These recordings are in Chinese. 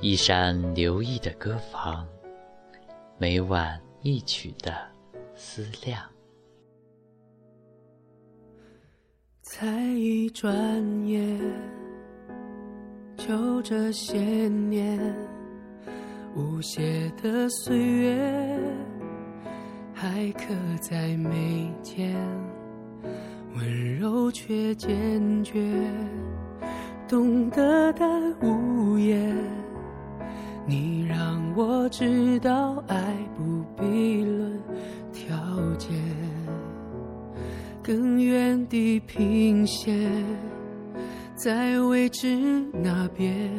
一山留意的歌房，每晚一曲的思量。才一转眼，就这些年，无邪的岁月还刻在眉间，温柔却坚决，懂得但无言。你让我知道，爱不必论条件，更远地平线，在未知那边，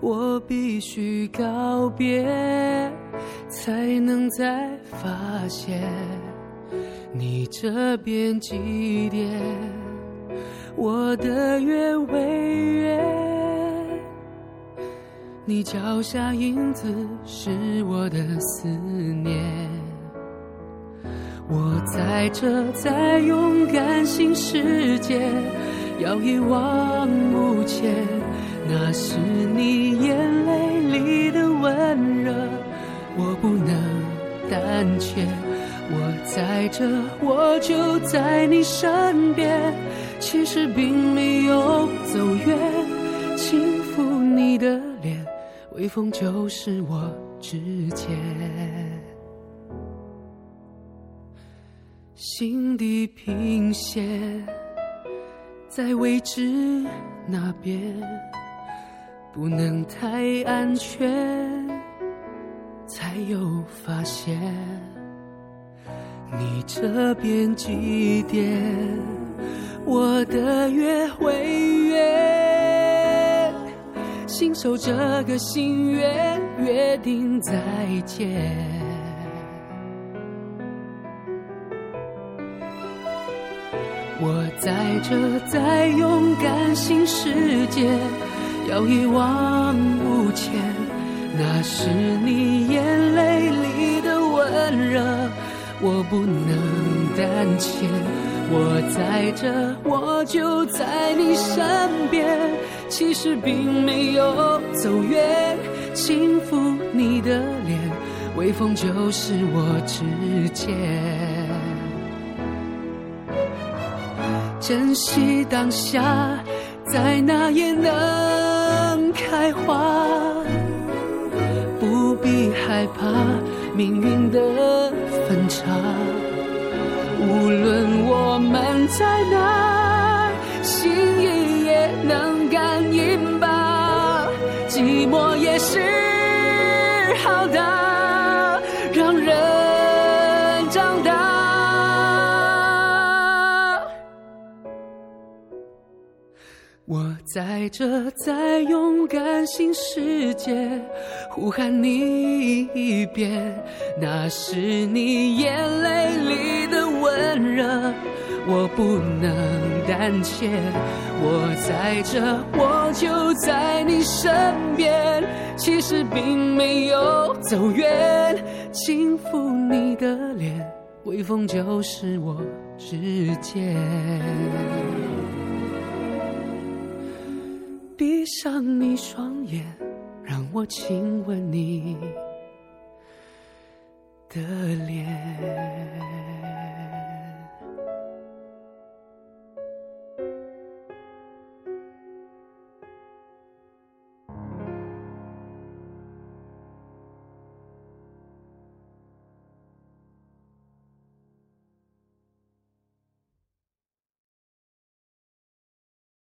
我必须告别，才能再发现你这边几点，我的月未圆。你脚下影子是我的思念，我在这在勇敢新世界，要一往无前。那是你眼泪里的温热，我不能胆怯。我在这，我就在你身边，其实并没有走远，轻抚你的脸。微风就是我指尖，心地平线在未知那边，不能太安全，才有发现你这边几点，我的月会圆。信守这个心愿，约定再见。我在这，在勇敢新世界，要一往无前。那是你眼泪里的温热，我不能胆怯。我在这，我就在你身边。其实并没有走远，轻抚你的脸，微风就是我指尖。珍惜当下，在哪也能开花，害怕命运的分岔。无论我们在哪，心意也能感应吧。寂寞也是好的，我在这，在勇敢新世界，呼喊你一遍，那是你眼泪里的。温热，我不能胆怯。我在这，我就在你身边。其实并没有走远，轻抚你的脸，微风就是我指尖。闭上你双眼，让我亲吻你。